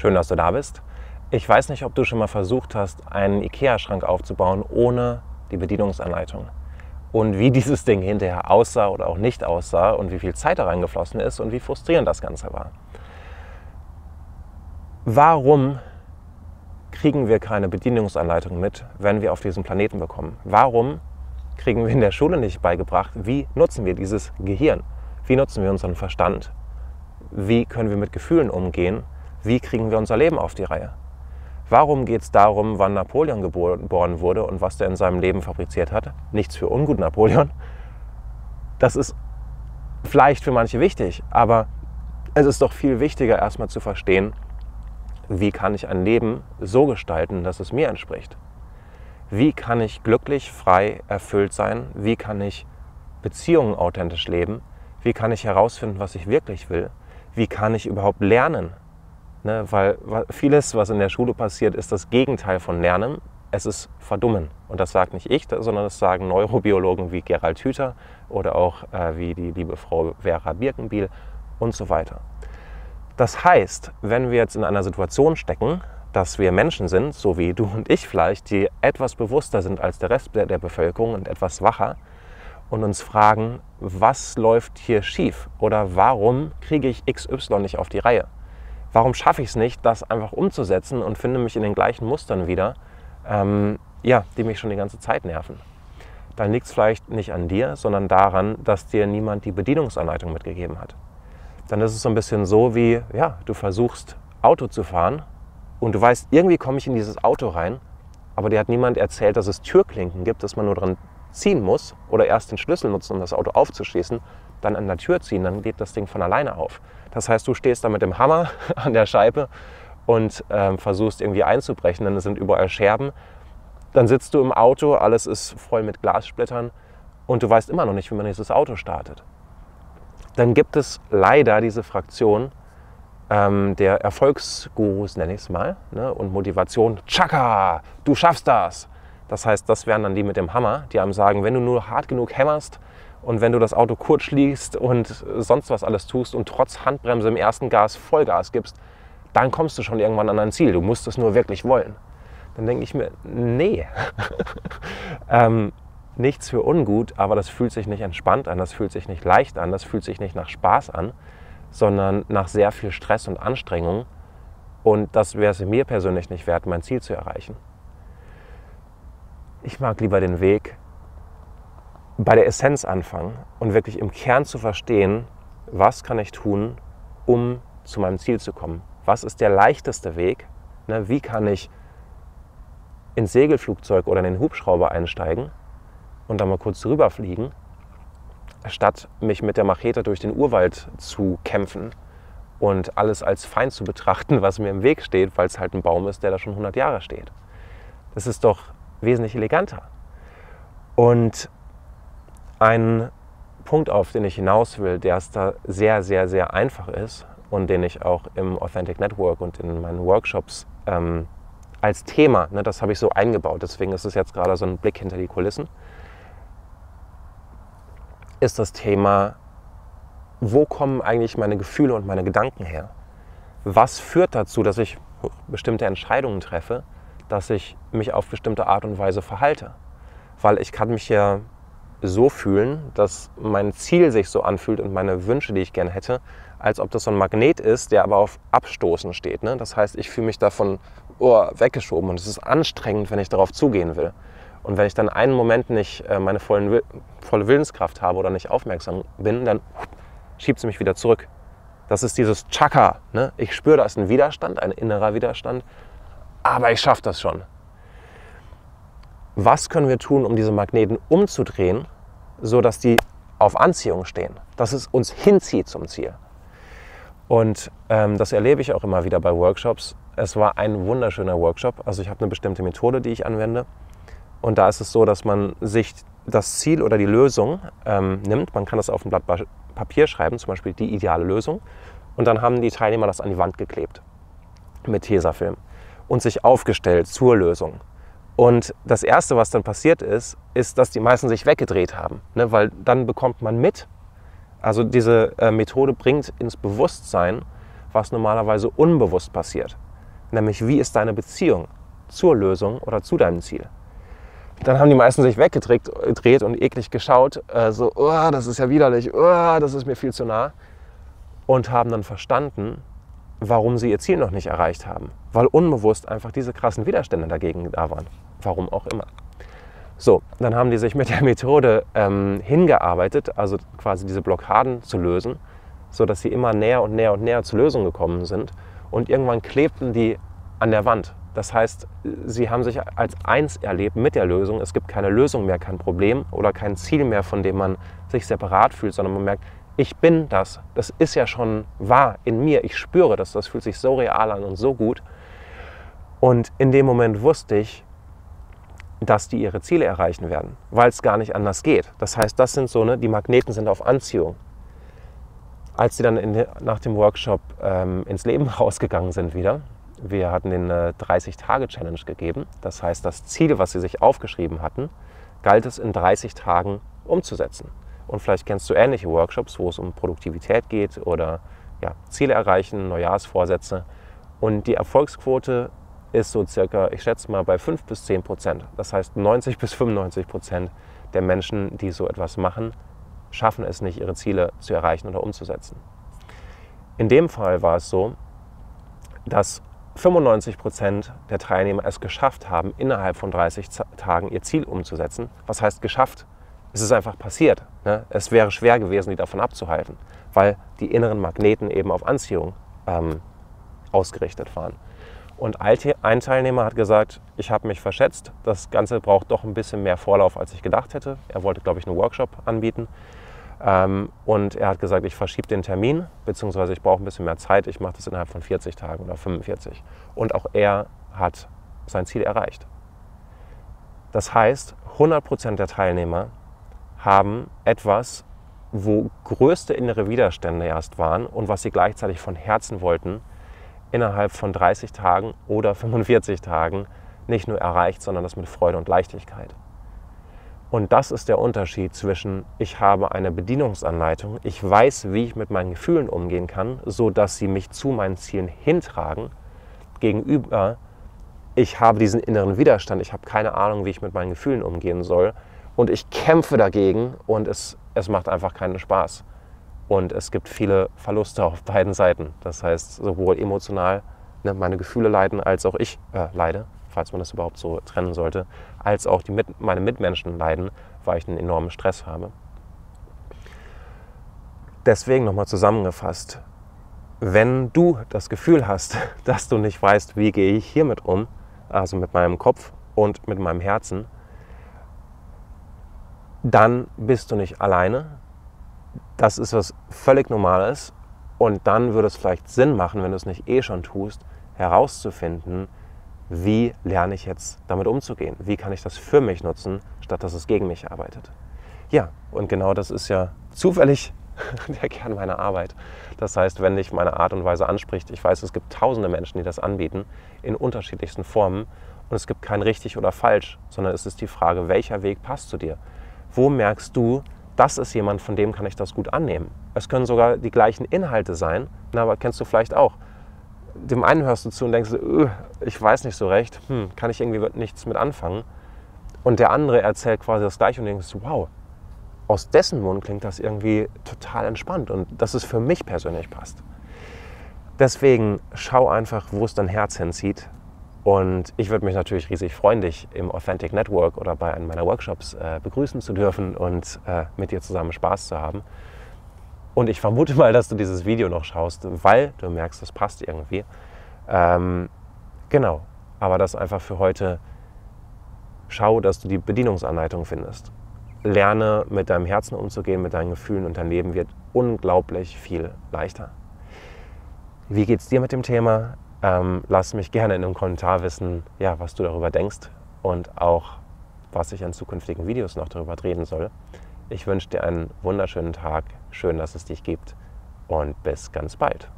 Schön, dass du da bist. Ich weiß nicht, ob du schon mal versucht hast, einen IKEA-Schrank aufzubauen ohne die Bedienungsanleitung. Und wie dieses Ding hinterher aussah oder auch nicht aussah und wie viel Zeit da reingeflossen ist und wie frustrierend das Ganze war. Warum kriegen wir keine Bedienungsanleitung mit, wenn wir auf diesem Planeten bekommen? Warum kriegen wir in der Schule nicht beigebracht, wie nutzen wir dieses Gehirn? Wie nutzen wir unseren Verstand? Wie können wir mit Gefühlen umgehen? Wie kriegen wir unser Leben auf die Reihe? Warum geht es darum, wann Napoleon geboren wurde und was der in seinem Leben fabriziert hat? Nichts für ungut Napoleon. Das ist vielleicht für manche wichtig, aber es ist doch viel wichtiger, erstmal zu verstehen, wie kann ich ein Leben so gestalten, dass es mir entspricht. Wie kann ich glücklich, frei, erfüllt sein? Wie kann ich Beziehungen authentisch leben? Wie kann ich herausfinden, was ich wirklich will? Wie kann ich überhaupt lernen? Ne, weil vieles, was in der Schule passiert, ist das Gegenteil von Lernen. Es ist Verdummen. Und das sagt nicht ich, sondern das sagen Neurobiologen wie Gerald Hüther oder auch äh, wie die liebe Frau Vera Birkenbiel und so weiter. Das heißt, wenn wir jetzt in einer Situation stecken, dass wir Menschen sind, so wie du und ich vielleicht, die etwas bewusster sind als der Rest der, der Bevölkerung und etwas wacher und uns fragen, was läuft hier schief oder warum kriege ich XY nicht auf die Reihe? Warum schaffe ich es nicht, das einfach umzusetzen und finde mich in den gleichen Mustern wieder, ähm, ja, die mich schon die ganze Zeit nerven. Dann liegt es vielleicht nicht an dir, sondern daran, dass dir niemand die Bedienungsanleitung mitgegeben hat. Dann ist es so ein bisschen so wie, ja, du versuchst Auto zu fahren und du weißt, irgendwie komme ich in dieses Auto rein, aber dir hat niemand erzählt, dass es Türklinken gibt, dass man nur dran ziehen muss oder erst den Schlüssel nutzen, um das Auto aufzuschließen, dann an der Tür ziehen, dann geht das Ding von alleine auf. Das heißt, du stehst da mit dem Hammer an der Scheibe und ähm, versuchst irgendwie einzubrechen, dann sind überall Scherben. Dann sitzt du im Auto, alles ist voll mit Glassplittern und du weißt immer noch nicht, wie man dieses Auto startet. Dann gibt es leider diese Fraktion ähm, der Erfolgsgurus, nenne ich es mal, ne, und Motivation. Chaka, du schaffst das. Das heißt, das wären dann die mit dem Hammer, die einem sagen, wenn du nur hart genug hämmerst, und wenn du das Auto kurz schließt und sonst was alles tust und trotz Handbremse im ersten Gas Vollgas gibst, dann kommst du schon irgendwann an dein Ziel. Du musst es nur wirklich wollen. Dann denke ich mir, nee. ähm, nichts für ungut, aber das fühlt sich nicht entspannt an, das fühlt sich nicht leicht an, das fühlt sich nicht nach Spaß an, sondern nach sehr viel Stress und Anstrengung. Und das wäre es mir persönlich nicht wert, mein Ziel zu erreichen. Ich mag lieber den Weg, bei der Essenz anfangen und wirklich im Kern zu verstehen, was kann ich tun, um zu meinem Ziel zu kommen. Was ist der leichteste Weg? Ne, wie kann ich ins Segelflugzeug oder in den Hubschrauber einsteigen und dann mal kurz rüberfliegen, statt mich mit der Machete durch den Urwald zu kämpfen und alles als Feind zu betrachten, was mir im Weg steht, weil es halt ein Baum ist, der da schon 100 Jahre steht. Das ist doch wesentlich eleganter. Und ein Punkt, auf den ich hinaus will, der ist da sehr, sehr, sehr einfach ist und den ich auch im Authentic Network und in meinen Workshops ähm, als Thema, ne, das habe ich so eingebaut, deswegen ist es jetzt gerade so ein Blick hinter die Kulissen, ist das Thema, wo kommen eigentlich meine Gefühle und meine Gedanken her? Was führt dazu, dass ich bestimmte Entscheidungen treffe, dass ich mich auf bestimmte Art und Weise verhalte? Weil ich kann mich ja so fühlen, dass mein Ziel sich so anfühlt und meine Wünsche, die ich gerne hätte, als ob das so ein Magnet ist, der aber auf Abstoßen steht. Ne? Das heißt, ich fühle mich davon oh, weggeschoben und es ist anstrengend, wenn ich darauf zugehen will. Und wenn ich dann einen Moment nicht äh, meine vollen, volle Willenskraft habe oder nicht aufmerksam bin, dann schiebt sie mich wieder zurück. Das ist dieses Chaka. Ne? Ich spüre, da ist ein Widerstand, ein innerer Widerstand, aber ich schaffe das schon was können wir tun, um diese Magneten umzudrehen, sodass die auf Anziehung stehen, dass es uns hinzieht zum Ziel. Und ähm, das erlebe ich auch immer wieder bei Workshops. Es war ein wunderschöner Workshop. Also ich habe eine bestimmte Methode, die ich anwende. Und da ist es so, dass man sich das Ziel oder die Lösung ähm, nimmt. Man kann das auf ein Blatt Papier schreiben, zum Beispiel die ideale Lösung. Und dann haben die Teilnehmer das an die Wand geklebt mit Tesafilm und sich aufgestellt zur Lösung. Und das Erste, was dann passiert ist, ist, dass die meisten sich weggedreht haben, ne? weil dann bekommt man mit. Also diese äh, Methode bringt ins Bewusstsein, was normalerweise unbewusst passiert. nämlich wie ist deine Beziehung zur Lösung oder zu deinem Ziel. Dann haben die meisten sich weggedreht und eklig geschaut, äh, so, oh, das ist ja widerlich, oh, das ist mir viel zu nah. Und haben dann verstanden, warum sie ihr Ziel noch nicht erreicht haben. Weil unbewusst einfach diese krassen Widerstände dagegen da waren. Warum auch immer. So, dann haben die sich mit der Methode ähm, hingearbeitet, also quasi diese Blockaden zu lösen, sodass sie immer näher und näher und näher zur Lösung gekommen sind. Und irgendwann klebten die an der Wand. Das heißt, sie haben sich als eins erlebt mit der Lösung. Es gibt keine Lösung mehr, kein Problem oder kein Ziel mehr, von dem man sich separat fühlt, sondern man merkt, ich bin das. Das ist ja schon wahr in mir. Ich spüre das. Das fühlt sich so real an und so gut. Und in dem Moment wusste ich, dass die ihre Ziele erreichen werden, weil es gar nicht anders geht. Das heißt, das sind so, ne, die Magneten sind auf Anziehung. Als sie dann in, nach dem Workshop ähm, ins Leben rausgegangen sind wieder, wir hatten den äh, 30-Tage-Challenge gegeben. Das heißt, das Ziel, was sie sich aufgeschrieben hatten, galt es in 30 Tagen umzusetzen. Und vielleicht kennst du ähnliche Workshops, wo es um Produktivität geht oder ja, Ziele erreichen, Neujahrsvorsätze. Und die Erfolgsquote ist so circa, ich schätze mal, bei 5 bis 10 Prozent. Das heißt, 90 bis 95 Prozent der Menschen, die so etwas machen, schaffen es nicht, ihre Ziele zu erreichen oder umzusetzen. In dem Fall war es so, dass 95 Prozent der Teilnehmer es geschafft haben, innerhalb von 30 Tagen ihr Ziel umzusetzen. Was heißt geschafft? Es ist einfach passiert. Ne? Es wäre schwer gewesen, die davon abzuhalten, weil die inneren Magneten eben auf Anziehung ähm, ausgerichtet waren. Und ein Teilnehmer hat gesagt, ich habe mich verschätzt, das Ganze braucht doch ein bisschen mehr Vorlauf, als ich gedacht hätte. Er wollte, glaube ich, einen Workshop anbieten. Ähm, und er hat gesagt, ich verschiebe den Termin, beziehungsweise ich brauche ein bisschen mehr Zeit, ich mache das innerhalb von 40 Tagen oder 45. Und auch er hat sein Ziel erreicht. Das heißt, 100% der Teilnehmer haben etwas, wo größte innere Widerstände erst waren und was sie gleichzeitig von Herzen wollten, innerhalb von 30 Tagen oder 45 Tagen nicht nur erreicht, sondern das mit Freude und Leichtigkeit. Und das ist der Unterschied zwischen, ich habe eine Bedienungsanleitung, ich weiß, wie ich mit meinen Gefühlen umgehen kann, so dass sie mich zu meinen Zielen hintragen, gegenüber, ich habe diesen inneren Widerstand, ich habe keine Ahnung, wie ich mit meinen Gefühlen umgehen soll und ich kämpfe dagegen und es, es macht einfach keinen Spaß. Und es gibt viele Verluste auf beiden Seiten. Das heißt, sowohl emotional, ne, meine Gefühle leiden, als auch ich äh, leide falls man das überhaupt so trennen sollte, als auch die mit, meine Mitmenschen leiden, weil ich einen enormen Stress habe. Deswegen nochmal zusammengefasst, wenn du das Gefühl hast, dass du nicht weißt, wie gehe ich hiermit um, also mit meinem Kopf und mit meinem Herzen, dann bist du nicht alleine. Das ist was völlig Normales. Und dann würde es vielleicht Sinn machen, wenn du es nicht eh schon tust, herauszufinden, wie lerne ich jetzt damit umzugehen? Wie kann ich das für mich nutzen, statt dass es gegen mich arbeitet? Ja, und genau das ist ja zufällig der Kern meiner Arbeit. Das heißt, wenn dich meine Art und Weise anspricht, ich weiß, es gibt tausende Menschen, die das anbieten, in unterschiedlichsten Formen. Und es gibt kein richtig oder falsch, sondern es ist die Frage, welcher Weg passt zu dir? Wo merkst du, das ist jemand, von dem kann ich das gut annehmen? Es können sogar die gleichen Inhalte sein, aber kennst du vielleicht auch dem einen hörst du zu und denkst, ich weiß nicht so recht, hm, kann ich irgendwie nichts mit anfangen. Und der andere erzählt quasi das gleiche und denkst, wow, aus dessen Mund klingt das irgendwie total entspannt und dass es für mich persönlich passt. Deswegen schau einfach, wo es dein Herz hinzieht. Und ich würde mich natürlich riesig freuen, dich im Authentic Network oder bei einem meiner Workshops äh, begrüßen zu dürfen und äh, mit dir zusammen Spaß zu haben. Und ich vermute mal, dass du dieses Video noch schaust, weil du merkst, das passt irgendwie. Ähm, genau, aber das einfach für heute. Schau, dass du die Bedienungsanleitung findest. Lerne mit deinem Herzen umzugehen, mit deinen Gefühlen und dein Leben wird unglaublich viel leichter. Wie geht es dir mit dem Thema? Ähm, lass mich gerne in einem Kommentar wissen, ja, was du darüber denkst und auch, was ich in zukünftigen Videos noch darüber reden soll. Ich wünsche dir einen wunderschönen Tag. Schön, dass es dich gibt. Und bis ganz bald.